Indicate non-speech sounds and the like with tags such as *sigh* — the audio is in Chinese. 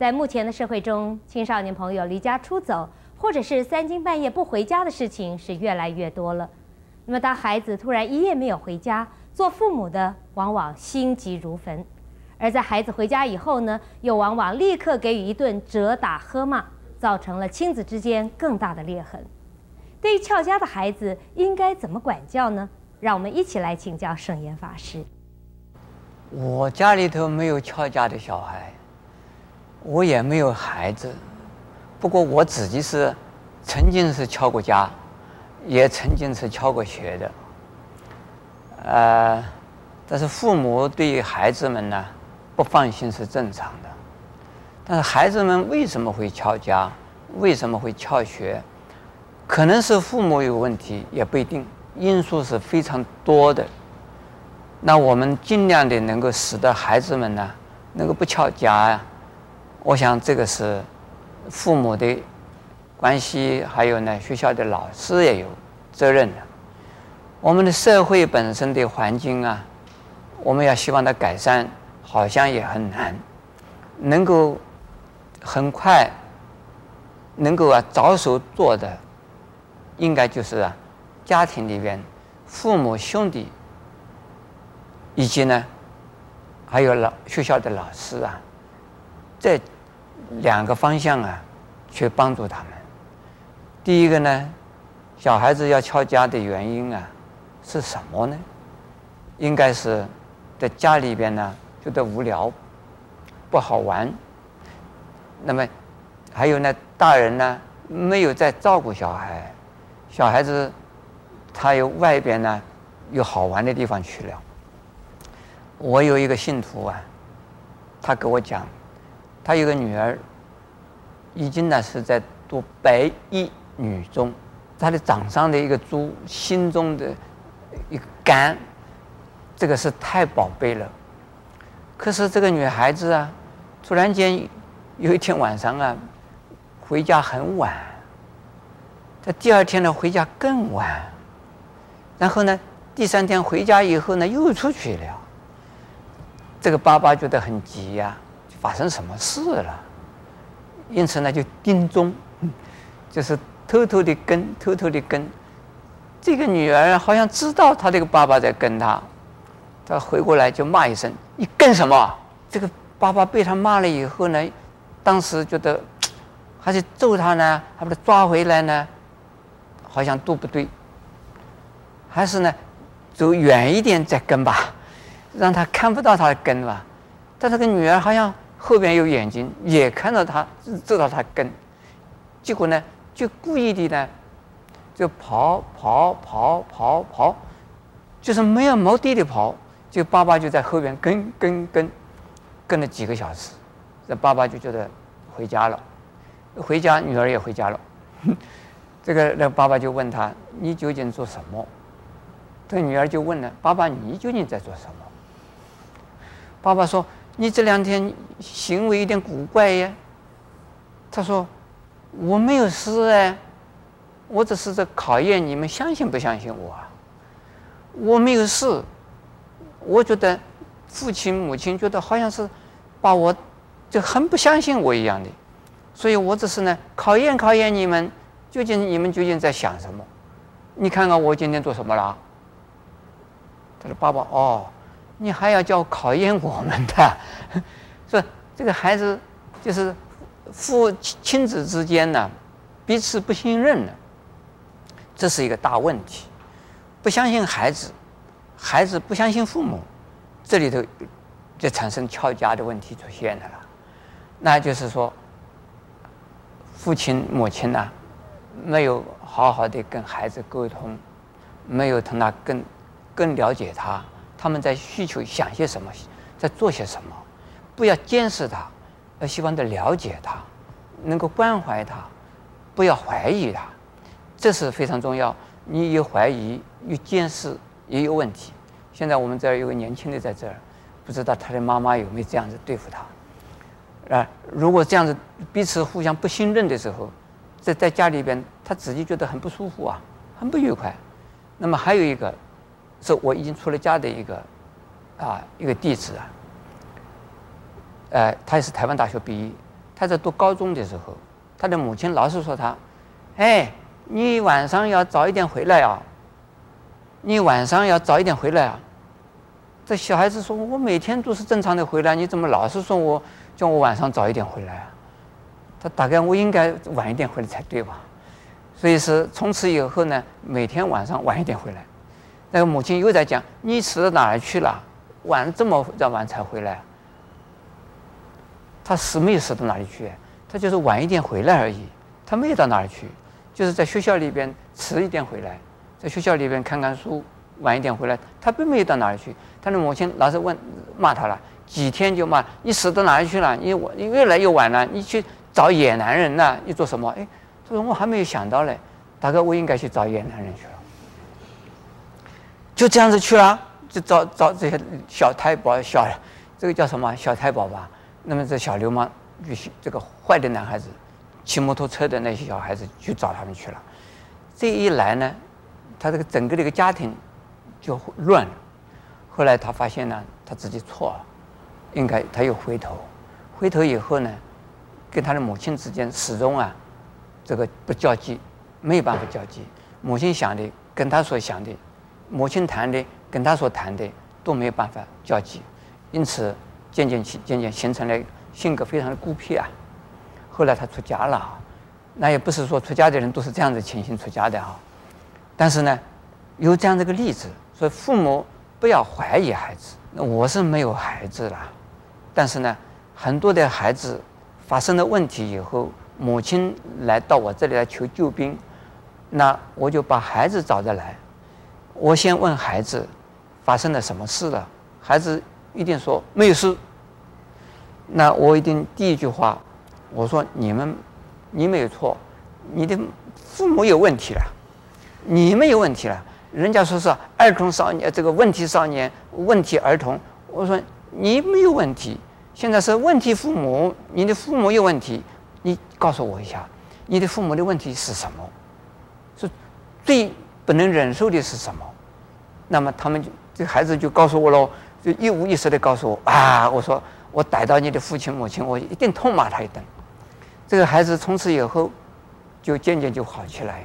在目前的社会中，青少年朋友离家出走，或者是三更半夜不回家的事情是越来越多了。那么，当孩子突然一夜没有回家，做父母的往往心急如焚；而在孩子回家以后呢，又往往立刻给予一顿责打喝骂，造成了亲子之间更大的裂痕。对于翘家的孩子，应该怎么管教呢？让我们一起来请教圣严法师。我家里头没有翘家的小孩，我也没有孩子，不过我自己是曾经是翘过家，也曾经是翘过学的。呃，但是父母对孩子们呢，不放心是正常的。但是孩子们为什么会翘家？为什么会翘学？可能是父母有问题，也不一定。因素是非常多的，那我们尽量的能够使得孩子们呢，能够不翘家呀。我想这个是父母的关系，还有呢学校的老师也有责任的。我们的社会本身的环境啊，我们要希望它改善，好像也很难。能够很快能够啊着手做的，应该就是啊。家庭里边，父母、兄弟，以及呢，还有老学校的老师啊，这两个方向啊，去帮助他们。第一个呢，小孩子要翘家的原因啊，是什么呢？应该是在家里边呢，觉得无聊，不好玩。那么还有呢，大人呢，没有在照顾小孩，小孩子。他有外边呢，有好玩的地方去了。我有一个信徒啊，他给我讲，他有个女儿，已经呢是在读白衣女中，他的掌上的一个珠，心中的一个肝，这个是太宝贝了。可是这个女孩子啊，突然间有一天晚上啊，回家很晚，他第二天呢回家更晚。然后呢，第三天回家以后呢，又出去了。这个爸爸觉得很急呀，发生什么事了？因此呢，就盯踪，*laughs* 就是偷偷的跟，偷偷的跟。这个女儿好像知道她这个爸爸在跟她，她回过来就骂一声：“你跟什么？”这个爸爸被他骂了以后呢，当时觉得 *tsk* 还是揍他呢，还把他抓回来呢，好像都不对。还是呢，走远一点再跟吧，让他看不到他的跟吧。但这个女儿好像后边有眼睛，也看到他，知道他跟。结果呢，就故意的呢，就跑跑跑跑跑，就是没有目的的跑。就爸爸就在后边跟跟跟，跟了几个小时。这爸爸就觉得回家了，回家女儿也回家了。这个那爸爸就问他：“你究竟做什么？”这女儿就问了：“爸爸，你究竟在做什么？”爸爸说：“你这两天行为有点古怪呀。”他说：“我没有事哎，我只是在考验你们相信不相信我啊。我没有事，我觉得父亲母亲觉得好像是把我就很不相信我一样的，所以我只是呢考验考验你们，究竟你们究竟在想什么？你看看我今天做什么了？”他说：“爸爸，哦，你还要叫考验我们的，*laughs* 说这个孩子就是父亲子之间呢，彼此不信任了，这是一个大问题。不相信孩子，孩子不相信父母，这里头就产生翘家的问题出现了。那就是说，父亲母亲呢，没有好好的跟孩子沟通，没有同他更。”更了解他，他们在需求想些什么，在做些什么，不要监视他，要希望的了解他，能够关怀他，不要怀疑他，这是非常重要。你有怀疑，有监视，也有问题。现在我们这儿有个年轻的在这儿，不知道他的妈妈有没有这样子对付他。啊，如果这样子彼此互相不信任的时候，在在家里边，他自己觉得很不舒服啊，很不愉快。那么还有一个。是我已经出了家的一个，啊，一个弟子啊，呃，他也是台湾大学毕业，他在读高中的时候，他的母亲老是说他：“哎，你晚上要早一点回来啊！你晚上要早一点回来啊！”这小孩子说：“我每天都是正常的回来，你怎么老是说我叫我晚上早一点回来啊？”他大概我应该晚一点回来才对吧？所以是从此以后呢，每天晚上晚一点回来。那个母亲又在讲：“你死到哪儿去了？晚这么晚才回来？”他死没有迟到哪里去，他就是晚一点回来而已。他没有到哪里去，就是在学校里边迟一点回来，在学校里边看看书，晚一点回来。他并没有到哪里去。他的母亲老是问骂他了，几天就骂：“你死到哪里去了？你你越来越晚了，你去找野男人了？你做什么？”哎，他说：“我还没有想到嘞，大哥我应该去找野男人去了。”就这样子去了，就找找这些小太保、小这个叫什么小太保吧。那么这小流氓，就是这个坏的男孩子，骑摩托车的那些小孩子去找他们去了。这一来呢，他这个整个这个家庭就乱了。后来他发现呢，他自己错了，应该他又回头，回头以后呢，跟他的母亲之间始终啊，这个不交际，没有办法交际。母亲想的跟他所想的。母亲谈的跟他所谈的都没有办法交集，因此渐渐起渐渐形成了性格非常的孤僻啊。后来他出家了，那也不是说出家的人都是这样子情形出家的哈。但是呢，有这样的一个例子，所以父母不要怀疑孩子。那我是没有孩子了，但是呢，很多的孩子发生了问题以后，母亲来到我这里来求救兵，那我就把孩子找着来。我先问孩子发生了什么事了，孩子一定说没有事。那我一定第一句话，我说你们，你没有错，你的父母有问题了，你没有问题了。人家说是儿童少年，这个问题少年，问题儿童。我说你没有问题，现在是问题父母，你的父母有问题，你告诉我一下，你的父母的问题是什么？是最。不能忍受的是什么？那么他们就这孩子就告诉我喽，就一五一十的告诉我啊！我说我逮到你的父亲母亲，我一定痛骂他一顿。这个孩子从此以后就渐渐就好起来。